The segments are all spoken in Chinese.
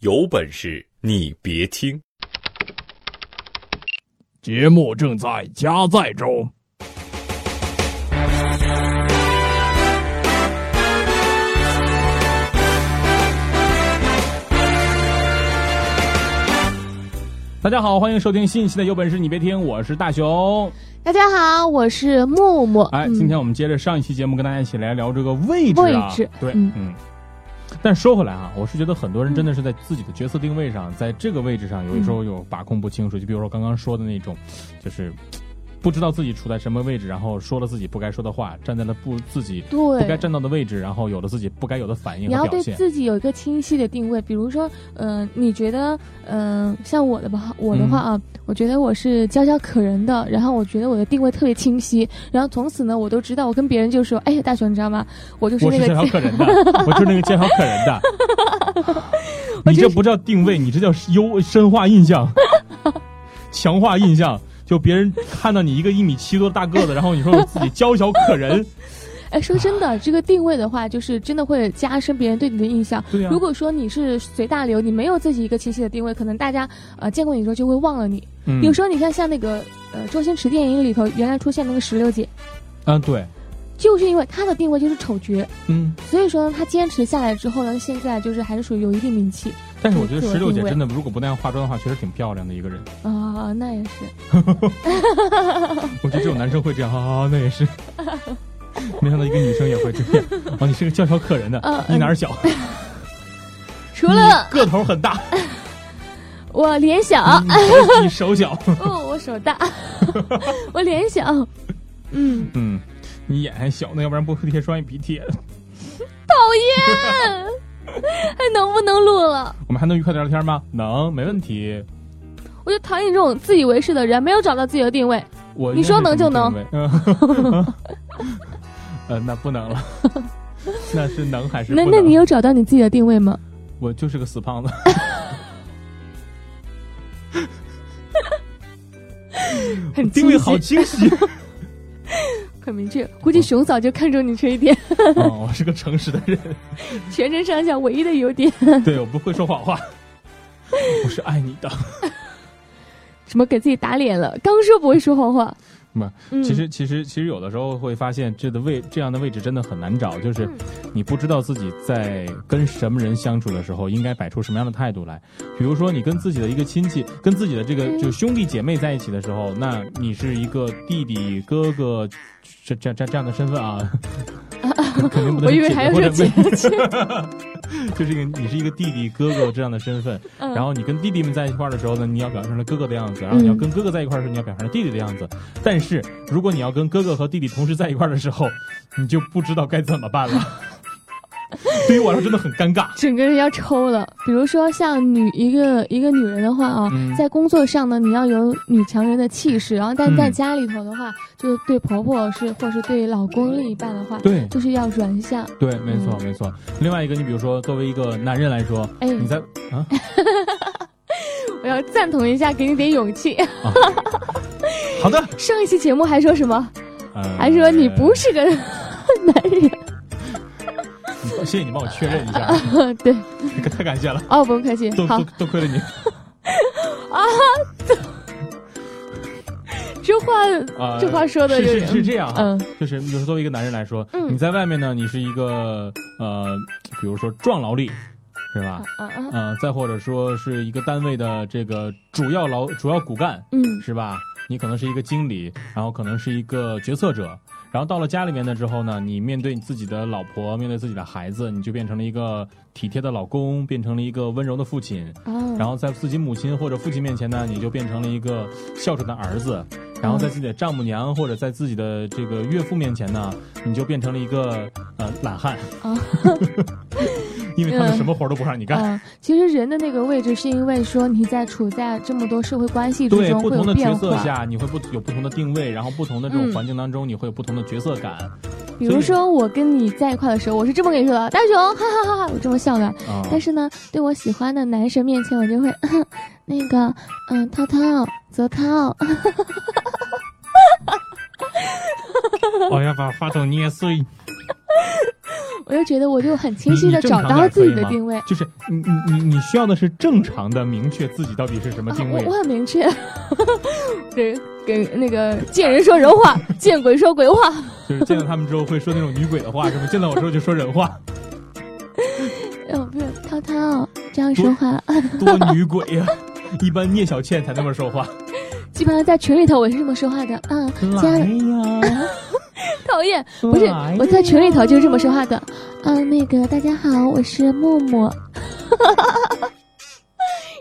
有本事你别听！节目正在加载中。大家好，欢迎收听新一期的《有本事你别听》，我是大熊。大家好，我是木木。哎，今天我们接着上一期节目，跟大家一起来聊这个位置啊。位置，对，嗯。但说回来啊，我是觉得很多人真的是在自己的角色定位上，在这个位置上，有的时候有把控不清楚。就比如说刚刚说的那种，就是。不知道自己处在什么位置，然后说了自己不该说的话，站在了不自己不该站到的位置，然后有了自己不该有的反应你要对自己有一个清晰的定位，比如说，嗯，你觉得，嗯，像我的吧，我的话啊，我觉得我是娇娇可人的，然后我觉得我的定位特别清晰，然后从此呢，我都知道，我跟别人就说，哎，大雄，你知道吗？我就是那个娇小可人的，我就是那个娇小可人的。你这不叫定位，你这叫优深化印象，强化印象。就别人看到你一个一米七多大个子，然后你说我自己娇小可人，哎，说真的，这个定位的话，就是真的会加深别人对你的印象。对如果说你是随大流，你没有自己一个清晰的定位，可能大家呃见过你之后就会忘了你。有时候你看像那个呃周星驰电影里头原来出现那个石榴姐，嗯，对，就是因为她的定位就是丑角，嗯，所以说呢，她坚持下来之后呢，现在就是还是属于有一定名气。但是我觉得石榴姐真的，如果不那样化妆的话，确实挺漂亮的一个人啊。那也是，我觉得只有男生会这样啊。那也是，没想到一个女生也会这样。哦，你是个娇小可人的，你哪儿小？除了个头很大，我脸小，你手小。哦，我手大，我脸小。嗯嗯，你眼还小呢，要不然不会贴双眼皮贴。讨厌。还能不能录了？我们还能愉快的聊天吗？能，没问题。我就讨厌这种自以为是的人，没有找到自己的定位。我你说能就能。呃，那不能了。那是能还是？那那你有找到你自己的定位吗？我就是个死胖子。很定位好清晰。很明确，估计熊嫂就看中你这一点。哦，我是个诚实的人，全身上下唯一的优点。对，我不会说谎话，我是爱你的。什么给自己打脸了？刚说不会说谎话。不，其实其实其实有的时候会发现，这的位这样的位置真的很难找，就是你不知道自己在跟什么人相处的时候应该摆出什么样的态度来。比如说，你跟自己的一个亲戚、跟自己的这个就兄弟姐妹在一起的时候，那你是一个弟弟、哥哥这这这这样的身份啊。肯定不能。我以为还有姐姐，就是一个你是一个弟弟哥哥这样的身份，然后你跟弟弟们在一块儿的时候呢，你要表现成哥哥的样子；然后你要跟哥哥在一块儿的时候，你要表现成弟弟的样子。但是如果你要跟哥哥和弟弟同时在一块儿的时候，你就不知道该怎么办了。对于我来说真的很尴尬，整个人要抽了。比如说像女一个一个女人的话啊，在工作上呢，你要有女强人的气势，然后但在家里头的话，就是对婆婆是或是对老公另一半的话，对，就是要软下。对，没错没错。另外一个，你比如说作为一个男人来说，哎，你在 啊，我要赞同一下，给你点勇气。好的。上一期节目还说什么？还说你不是个男人。谢谢你帮我确认一下，对，太感谢了。哦，不用客气，都都亏了你。啊，这话这话说的是是这样啊，就是比如说作为一个男人来说，你在外面呢，你是一个呃，比如说壮劳力，是吧？嗯，再或者说是一个单位的这个主要劳主要骨干，嗯，是吧？你可能是一个经理，然后可能是一个决策者。然后到了家里面的之后呢，你面对你自己的老婆，面对自己的孩子，你就变成了一个体贴的老公，变成了一个温柔的父亲。哦。然后在自己母亲或者父亲面前呢，你就变成了一个孝顺的儿子。然后在自己的丈母娘或者在自己的这个岳父面前呢，你就变成了一个呃懒汉。啊。因为他们什么活都不让你干。其实人的那个位置，是因为说你在处在这么多社会关系之中，对不同的角色下，你会不有不同的定位，然后不同的这种环境当中，你会有不同的角色感。比如说我跟你在一块的时候，我是这么跟你说的，大熊，哈哈哈哈，我这么笑的。但是呢，对我喜欢的男神面前，我就会 那个，嗯，涛涛，泽涛。我要把话筒捏碎。我就觉得我就很清晰的找到自己的定位。就是你你你你需要的是正常的明确自己到底是什么定位。我很明确，对，给那个见人说人话，见鬼说鬼话。就是见到他们之后会说那种女鬼的话，是吗？见到我之后就说人话。哦，不是，涛涛这样说话 多女鬼呀！一般聂小倩才那么说话。基本上在群里头我是这么说话的啊，来呀！讨厌，不是我在群里头就是这么说话的。嗯，那个大家好，我是木木。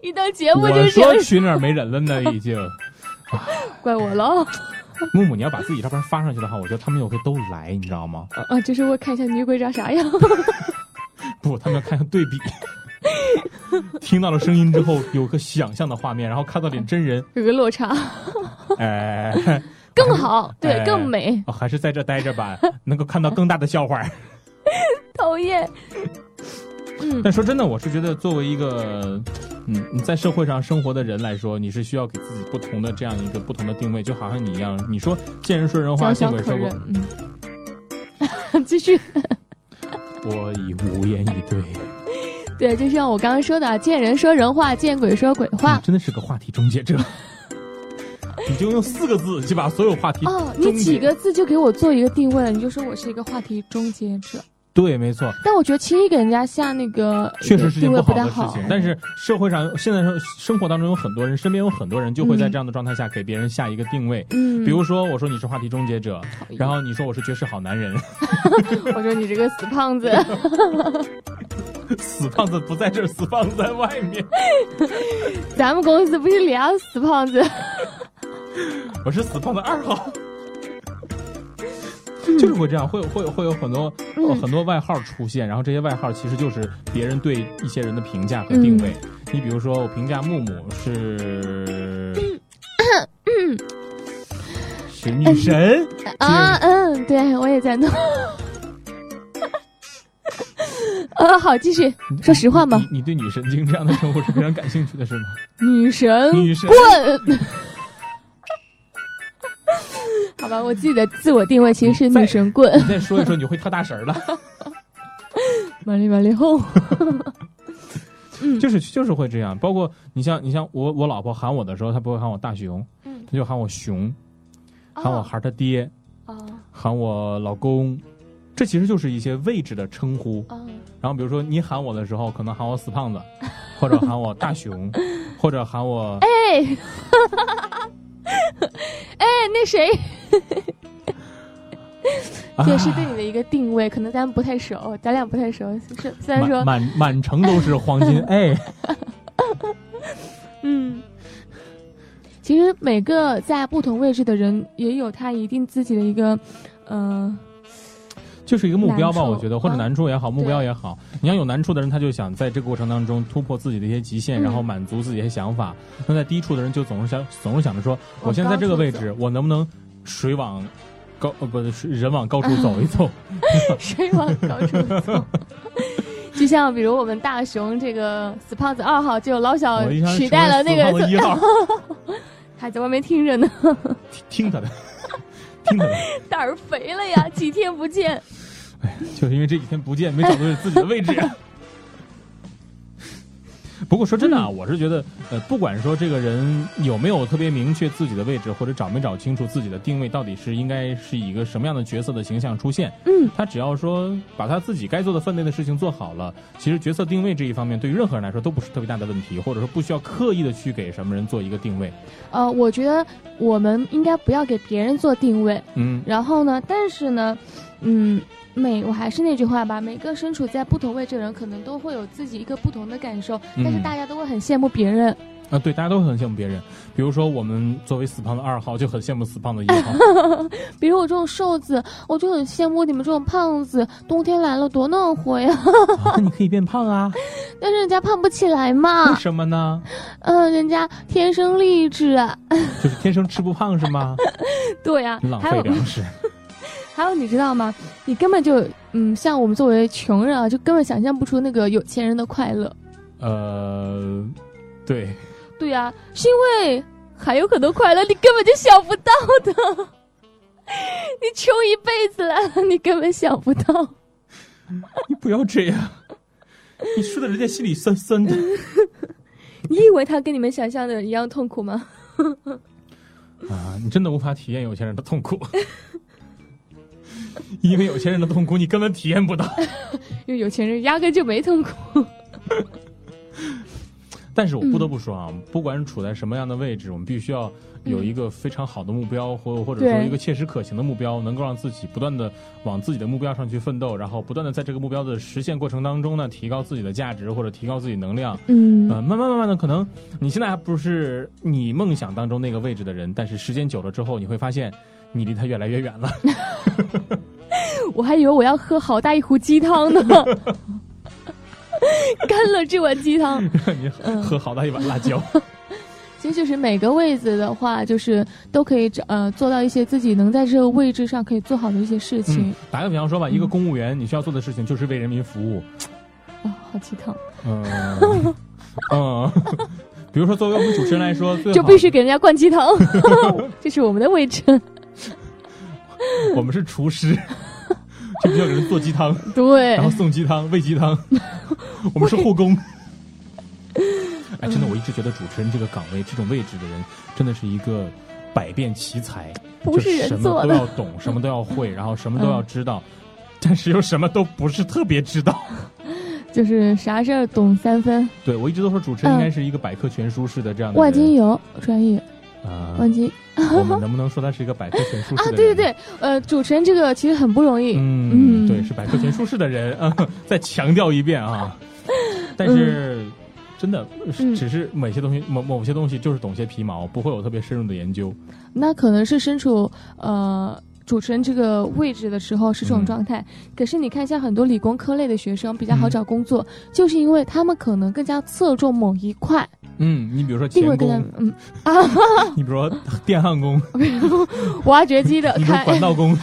一到节目就是我说群里没人了呢，已经。怪我了。木木，你要把自己照片发上去的话，我觉得他们也会都来，你知道吗？啊，就是我看一下女鬼长啥样。不，他们要看看对比。听到了声音之后，有个想象的画面，然后看到点真人，有个落差。哎，更好，对，更美。还是在这待着吧，能够看到更大的笑话。讨厌。嗯，但说真的，我是觉得作为一个，嗯，你在社会上生活的人来说，你是需要给自己不同的这样一个不同的定位，就好像你一样，你说见人说人话，见鬼说鬼。嗯，继续。我已无言以对。对，就像我刚刚说的，见人说人话，见鬼说鬼话。真的是个话题终结者。你就用四个字就把所有话题哦，你几个字就给我做一个定位了，你就说我是一个话题终结者。对，没错。但我觉得轻易给人家下那个确实是件不好的事情。但是社会上现在生生活当中有很多人，身边有很多人就会在这样的状态下给别人下一个定位。嗯，比如说我说你是话题终结者，然后你说我是绝世好男人，我说你这个死胖子，死胖子不在这儿，死胖子在外面。咱们公司不是俩死胖子，我是死胖子二号。就是会这样，会有会有会有很多很多外号出现，然后这些外号其实就是别人对一些人的评价和定位。你比如说，我评价木木是是女神啊，嗯，对我也在弄。呃，好，继续说实话嘛。你对女神经这样的称呼是非常感兴趣的，是吗？女神，女神，滚！我自己的自我定位其实是女神棍。你再说一说，你会跳大神了。玛丽玛丽后，嗯，就是就是会这样。包括你像你像我我老婆喊我的时候，她不会喊我大熊，嗯，她就喊我熊，喊我孩他爹，哦，喊我老公，这其实就是一些位置的称呼。然后比如说你喊我的时候，可能喊我死胖子，或者喊我大熊，或者喊我哎。哎，那谁，这是对你的一个定位，可能咱们不太熟，咱俩不太熟。是虽然说满满城都是黄金，哎，嗯，其实每个在不同位置的人也有他一定自己的一个，嗯。就是一个目标吧，我觉得，或者难处也好，目标也好。你要有难处的人，他就想在这个过程当中突破自己的一些极限，然后满足自己的想法。那在低处的人就总是想，总是想着说，我现在在这个位置，我能不能水往高呃不是人往高处走一走？水往高处走。就像比如我们大熊这个死胖子二号，就老小取代了那个一号，还在外面听着呢。听他的，听他的。胆儿肥了呀，几天不见。哎，就是因为这几天不见，没找到自己的位置。不过说真的啊，我是觉得，呃，不管说这个人有没有特别明确自己的位置，或者找没找清楚自己的定位，到底是应该是以一个什么样的角色的形象出现，嗯，他只要说把他自己该做的分内的事情做好了，其实角色定位这一方面对于任何人来说都不是特别大的问题，或者说不需要刻意的去给什么人做一个定位。呃，我觉得我们应该不要给别人做定位，嗯，然后呢，但是呢，嗯。每我还是那句话吧，每个身处在不同位置的人，可能都会有自己一个不同的感受，但是大家都会很羡慕别人。啊，对，大家都会很羡慕别人。比如说，我们作为死胖的二号，就很羡慕死胖的一号。比如我这种瘦子，我就很羡慕你们这种胖子，冬天来了多暖和呀。那 你可以变胖啊，但是人家胖不起来嘛。为什么呢？嗯，人家天生丽质啊。就是天生吃不胖是吗？对呀，浪费粮食。还有你知道吗？你根本就嗯，像我们作为穷人啊，就根本想象不出那个有钱人的快乐。呃，对，对呀，是因为还有很多快乐你根本就想不到的。你穷一辈子了，你根本想不到。你不要这样，你说的人家心里酸酸的。你以为他跟你们想象的一样痛苦吗？啊，你真的无法体验有钱人的痛苦，因为有钱人的痛苦你根本体验不到，因为有钱人压根就没痛苦。但是我不得不说啊，不管处在什么样的位置，我们必须要有一个非常好的目标，或或者说一个切实可行的目标，能够让自己不断的往自己的目标上去奋斗，然后不断的在这个目标的实现过程当中呢，提高自己的价值或者提高自己能量。嗯，呃，慢慢慢慢的，可能你现在还不是你梦想当中那个位置的人，但是时间久了之后，你会发现你离他越来越远了。我还以为我要喝好大一壶鸡汤呢。干了这碗鸡汤，你喝好大一碗辣椒。其实就是每个位子的话，就是都可以呃做到一些自己能在这个位置上可以做好的一些事情。打个比方说吧，一个公务员，你需要做的事情就是为人民服务。啊，好鸡汤。嗯嗯，比如说作为我们主持人来说，就必须给人家灌鸡汤，这是我们的位置。我们是厨师。就需要给人做鸡汤，对，然后送鸡汤、喂鸡汤。我们是护工。哎，真的，我一直觉得主持人这个岗位、这种位置的人，真的是一个百变奇才，不是什么都要懂，什么都要会，然后什么 都要知道，但是又什么都不是特别知道，就是啥事儿懂三分。对，我一直都说主持人应该是一个百科全书式的这样的。万金油专业。啊，忘记，我们能不能说他是一个百科全书式的？啊，对对对，呃，主持人这个其实很不容易。嗯，对，是百科全书式的人啊。再强调一遍啊，但是真的只是某些东西，某某些东西就是懂些皮毛，不会有特别深入的研究。那可能是身处呃主持人这个位置的时候是这种状态。可是你看，像很多理工科类的学生比较好找工作，就是因为他们可能更加侧重某一块。嗯，你比如说钳工，嗯。啊，你比如说电焊工，挖掘机的，开管道工，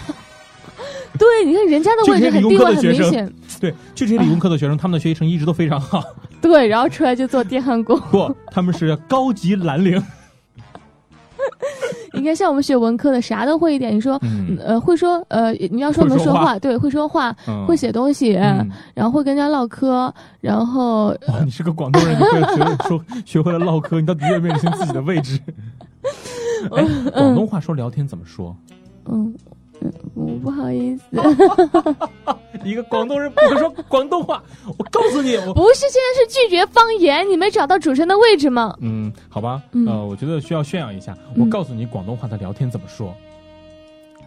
对，你看人家的位置很地位很明显，对，就这些理工科的学生，他们的学习成绩一直都非常好，对，然后出来就做电焊工，不，他们是高级蓝领。你看，像我们学文科的，啥都会一点。你说，呃，会说，呃，你要说能说话，对，会说话，会写东西，然后会跟人家唠嗑，然后。哇，你是个广东人，你会学说学会了唠嗑，你到底愿不愿意自己的位置？哎，广东话说聊天怎么说？嗯。嗯，不好意思，一个广东人不会说广东话。我告诉你，我不是现在是拒绝方言，你没找到主持人的位置吗？嗯，好吧，呃，我觉得需要炫耀一下。我告诉你，广东话的聊天怎么说，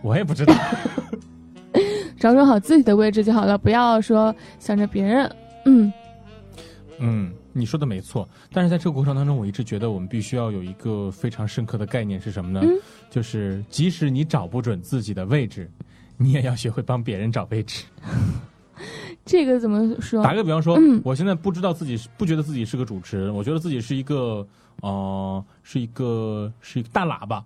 我也不知道。找准好自己的位置就好了，不要说想着别人。嗯嗯。你说的没错，但是在这个过程当中，我一直觉得我们必须要有一个非常深刻的概念是什么呢？就是即使你找不准自己的位置，你也要学会帮别人找位置。这个怎么说？打个比方说，我现在不知道自己不觉得自己是个主持人，我觉得自己是一个呃，是一个是一个大喇叭。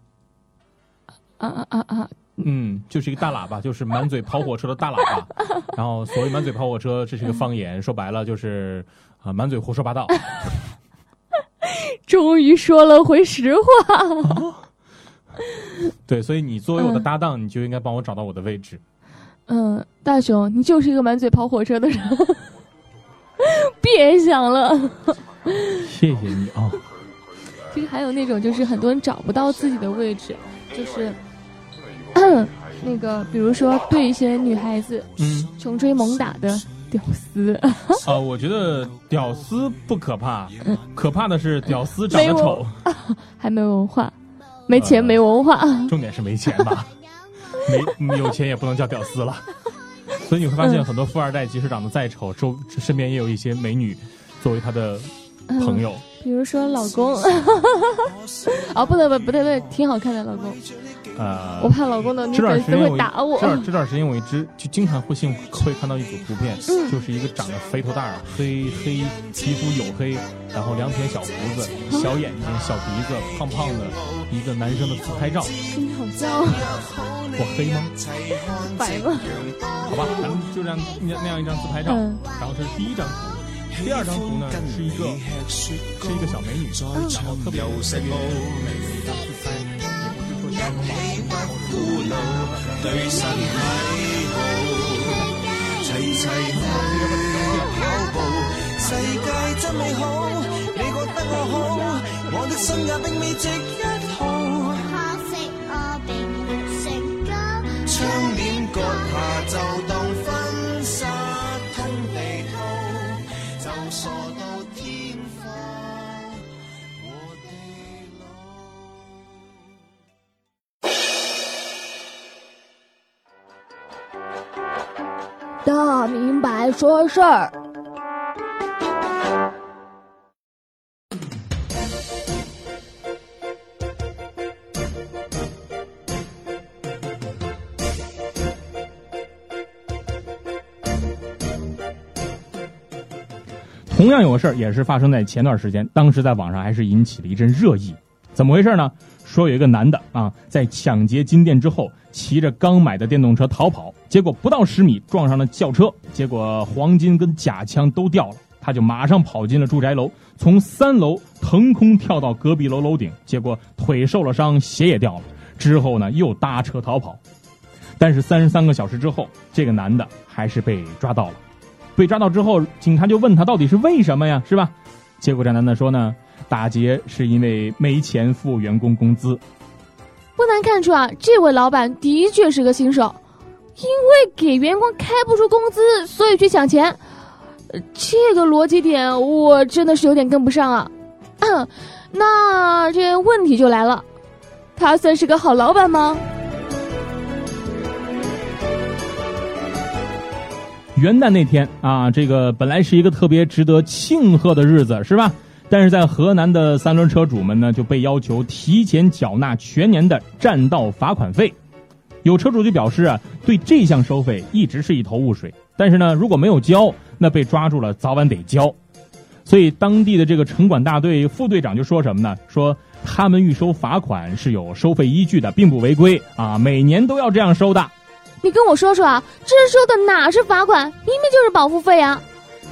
啊啊啊啊！嗯，就是一个大喇叭，就是满嘴跑火车的大喇叭。然后所谓满嘴跑火车，这是一个方言，说白了就是啊，满嘴胡说八道。终于说了回实话。对，所以你作为我的搭档，你就应该帮我找到我的位置。嗯，大雄，你就是一个满嘴跑火车的人。别想了。谢谢你啊。其实还有那种，就是很多人找不到自己的位置，就是。那个，比如说对一些女孩子，嗯，穷追猛打的屌丝啊，我觉得屌丝不可怕，可怕的是屌丝长得丑，还没文化，没钱没文化，重点是没钱吧？没有钱也不能叫屌丝了，所以你会发现很多富二代即使长得再丑，周身边也有一些美女作为他的朋友，比如说老公，哦，不对不不对不对，挺好看的老公。呃，我怕老公的女粉丝会打我。这段这段时间我一直就经常会信会看到一组图片，就是一个长得肥头大耳、黑黑皮肤黝黑，然后两撇小胡子、小眼睛、小鼻子、胖胖的一个男生的自拍照。你好像我黑吗？白吗？好吧，咱们就这样那那样一张自拍照，然后这是第一张图。第二张图呢是一个是一个小美女，然后特别特别美的一张自拍。齐齐去跑步。世界真美好，你觉得我好，我的心也并未值一来说事儿。同样有个事儿，也是发生在前段时间，当时在网上还是引起了一阵热议。怎么回事呢？说有一个男的啊，在抢劫金店之后，骑着刚买的电动车逃跑，结果不到十米撞上了轿车，结果黄金跟假枪都掉了。他就马上跑进了住宅楼，从三楼腾空跳到隔壁楼楼顶，结果腿受了伤，鞋也掉了。之后呢，又搭车逃跑，但是三十三个小时之后，这个男的还是被抓到了。被抓到之后，警察就问他到底是为什么呀，是吧？结果这男的说呢，打劫是因为没钱付员工工资。不难看出啊，这位老板的确是个新手，因为给员工开不出工资，所以去抢钱。这个逻辑点我真的是有点跟不上啊。那这问题就来了，他算是个好老板吗？元旦那天啊，这个本来是一个特别值得庆贺的日子，是吧？但是在河南的三轮车主们呢，就被要求提前缴纳全年的占道罚款费。有车主就表示啊，对这项收费一直是一头雾水。但是呢，如果没有交，那被抓住了早晚得交。所以当地的这个城管大队副队长就说什么呢？说他们预收罚款是有收费依据的，并不违规啊，每年都要这样收的。你跟我说说啊，这收的哪是罚款，明明就是保护费啊！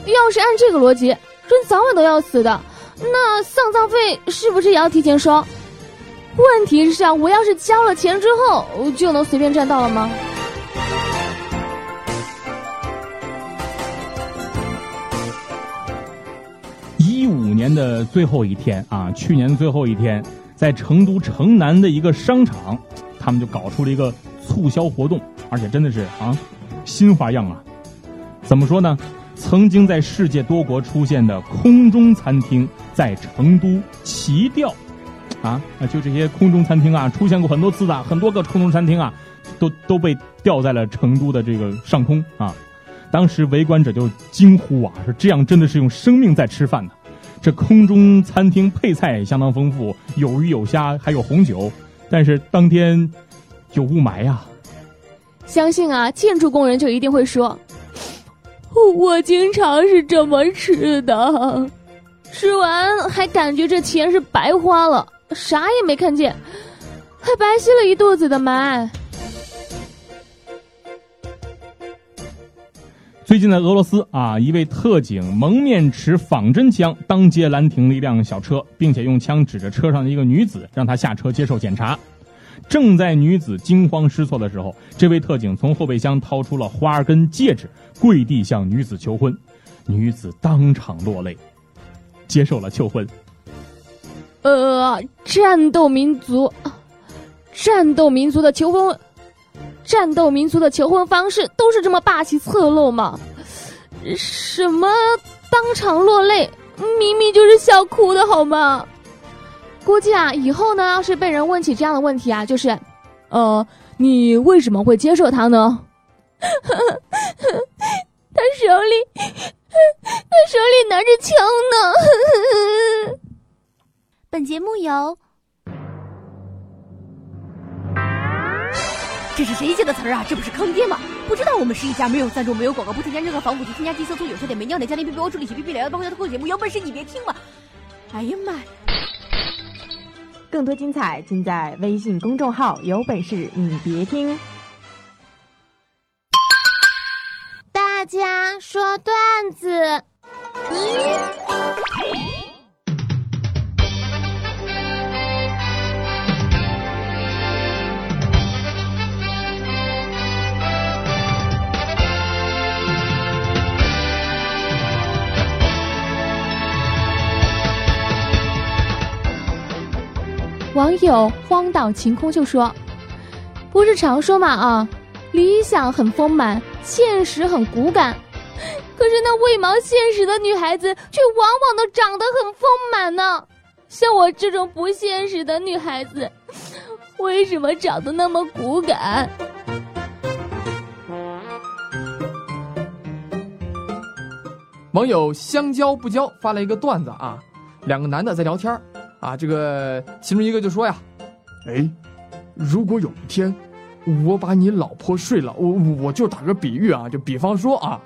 要是按这个逻辑，人早晚都要死的，那丧葬费是不是也要提前收？问题是啊，我要是交了钱之后，就能随便占道了吗？一五年的最后一天啊，去年的最后一天，在成都城南的一个商场，他们就搞出了一个促销活动。而且真的是啊，新花样啊！怎么说呢？曾经在世界多国出现的空中餐厅，在成都齐调，啊啊！就这些空中餐厅啊，出现过很多次的，很多个空中餐厅啊，都都被吊在了成都的这个上空啊！当时围观者就惊呼啊，说这样真的是用生命在吃饭呢！这空中餐厅配菜也相当丰富，有鱼有虾，还有红酒，但是当天有雾霾呀。相信啊，建筑工人就一定会说：“我经常是这么吃的，吃完还感觉这钱是白花了，啥也没看见，还白吸了一肚子的霾。”最近在俄罗斯啊，一位特警蒙面持仿真枪，当街拦停了一辆小车，并且用枪指着车上的一个女子，让她下车接受检查。正在女子惊慌失措的时候，这位特警从后备箱掏出了花跟戒指，跪地向女子求婚，女子当场落泪，接受了求婚。呃，战斗民族，战斗民族的求婚，战斗民族的求婚方式都是这么霸气侧漏吗？什么当场落泪，明明就是笑哭的好吗？估计啊，以后呢，要是被人问起这样的问题啊，就是，呃，你为什么会接受他呢？他手里，他手里拿着枪呢。本节目由……这是谁写的词儿啊？这不是坑爹吗？不知道我们是一家没有赞助、没有广告、不添加任何防腐剂、添加剂、色素、有色点、没尿点、加点 B B 我处理器、B B 聊的包括的特节目，有本事你别听嘛！哎呀妈呀！更多精彩尽在微信公众号“有本事你别听”。大家说段子。网友荒岛晴空就说：“不是常说嘛啊，理想很丰满，现实很骨感。可是那为毛现实的女孩子，却往往都长得很丰满呢。像我这种不现实的女孩子，为什么长得那么骨感？”网友香蕉不交发了一个段子啊，两个男的在聊天啊，这个其中一个就说呀，哎，如果有一天我把你老婆睡了，我我就打个比喻啊，就比方说啊，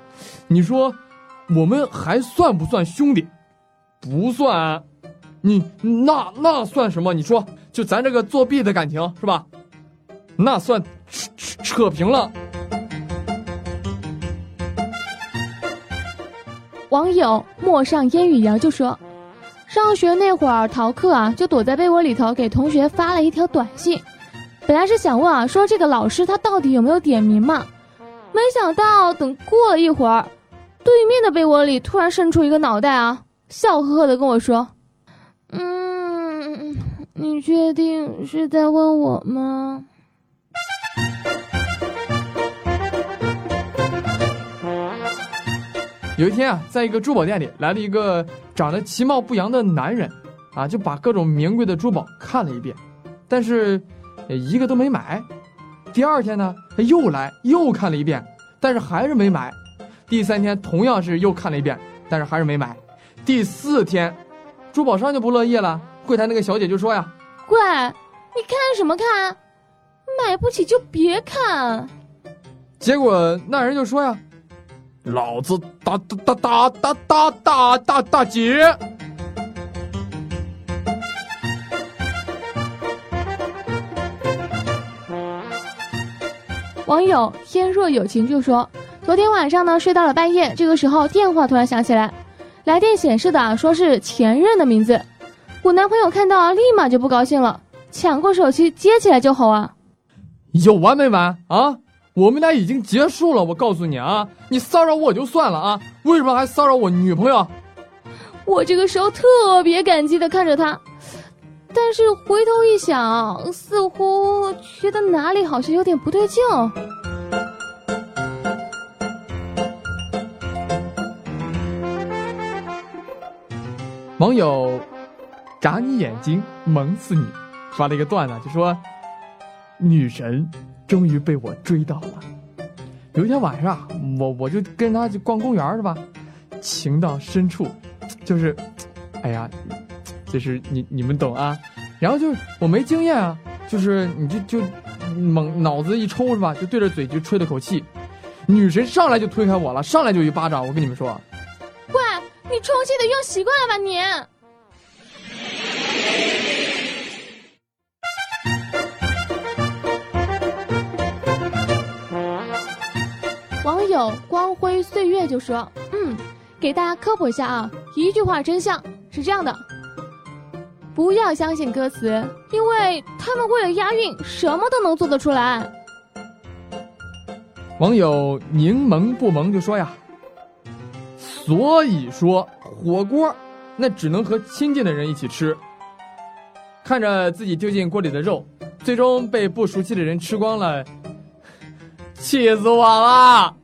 你说我们还算不算兄弟？不算，你那那算什么？你说就咱这个作弊的感情是吧？那算扯扯扯平了。网友陌上烟雨遥就说：“上学那会儿逃课啊，就躲在被窝里头给同学发了一条短信。本来是想问啊，说这个老师他到底有没有点名嘛？没想到等过了一会儿，对面的被窝里突然伸出一个脑袋啊，笑呵呵的跟我说：‘嗯，你确定是在问我吗？’”有一天啊，在一个珠宝店里来了一个长得其貌不扬的男人，啊，就把各种名贵的珠宝看了一遍，但是一个都没买。第二天呢，他又来又看了一遍，但是还是没买。第三天同样是又看了一遍，但是还是没买。第四天，珠宝商就不乐意了，柜台那个小姐就说呀：“喂，你看什么看？买不起就别看。”结果那人就说呀。老子大大大大大大大大姐！网友天若有情就说：“昨天晚上呢，睡到了半夜，这个时候电话突然响起来，来电显示的说是前任的名字。我男朋友看到立马就不高兴了，抢过手机接起来就吼啊：有完没完啊！”我们俩已经结束了，我告诉你啊，你骚扰我就算了啊，为什么还骚扰我女朋友？我这个时候特别感激的看着他，但是回头一想，似乎觉得哪里好像有点不对劲。网友眨你眼睛萌死你，发了一个段子，就说女神。终于被我追到了。有一天晚上，我我就跟他去逛公园，是吧？情到深处，就是，哎呀，就是你你们懂啊。然后就我没经验啊，就是你就就猛脑子一抽是吧？就对着嘴就吹了口气，女神上来就推开我了，上来就一巴掌。我跟你们说，喂，你充气的用习惯了吧你？友光辉岁月就说：“嗯，给大家科普一下啊，一句话真相是这样的，不要相信歌词，因为他们为了押韵，什么都能做得出来。”网友柠檬不萌就说呀：“所以说火锅，那只能和亲近的人一起吃。看着自己丢进锅里的肉，最终被不熟悉的人吃光了。”气死我了！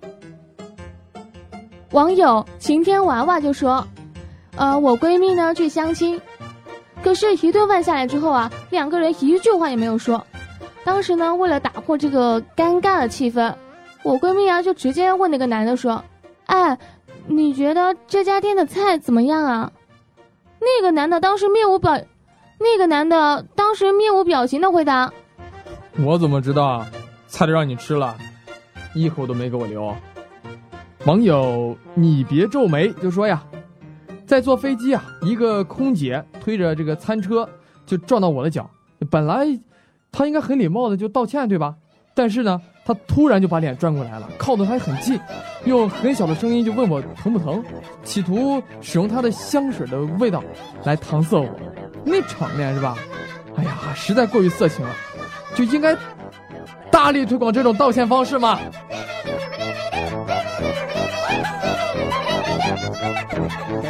网友晴天娃娃就说：“呃，我闺蜜呢去相亲，可是，一顿饭下来之后啊，两个人一句话也没有说。当时呢，为了打破这个尴尬的气氛，我闺蜜啊就直接问那个男的说：‘哎，你觉得这家店的菜怎么样啊？’那个男的当时面无表，那个男的当时面无表情的回答：‘我怎么知道？菜都让你吃了。’”一口都没给我留。网友你别皱眉就说呀，在坐飞机啊，一个空姐推着这个餐车就撞到我的脚。本来她应该很礼貌的就道歉对吧？但是呢，她突然就把脸转过来了，靠得还很近，用很小的声音就问我疼不疼，企图使用她的香水的味道来搪塞我。那场面是吧？哎呀，实在过于色情了，就应该。大力推广这种道歉方式吗？Thank you.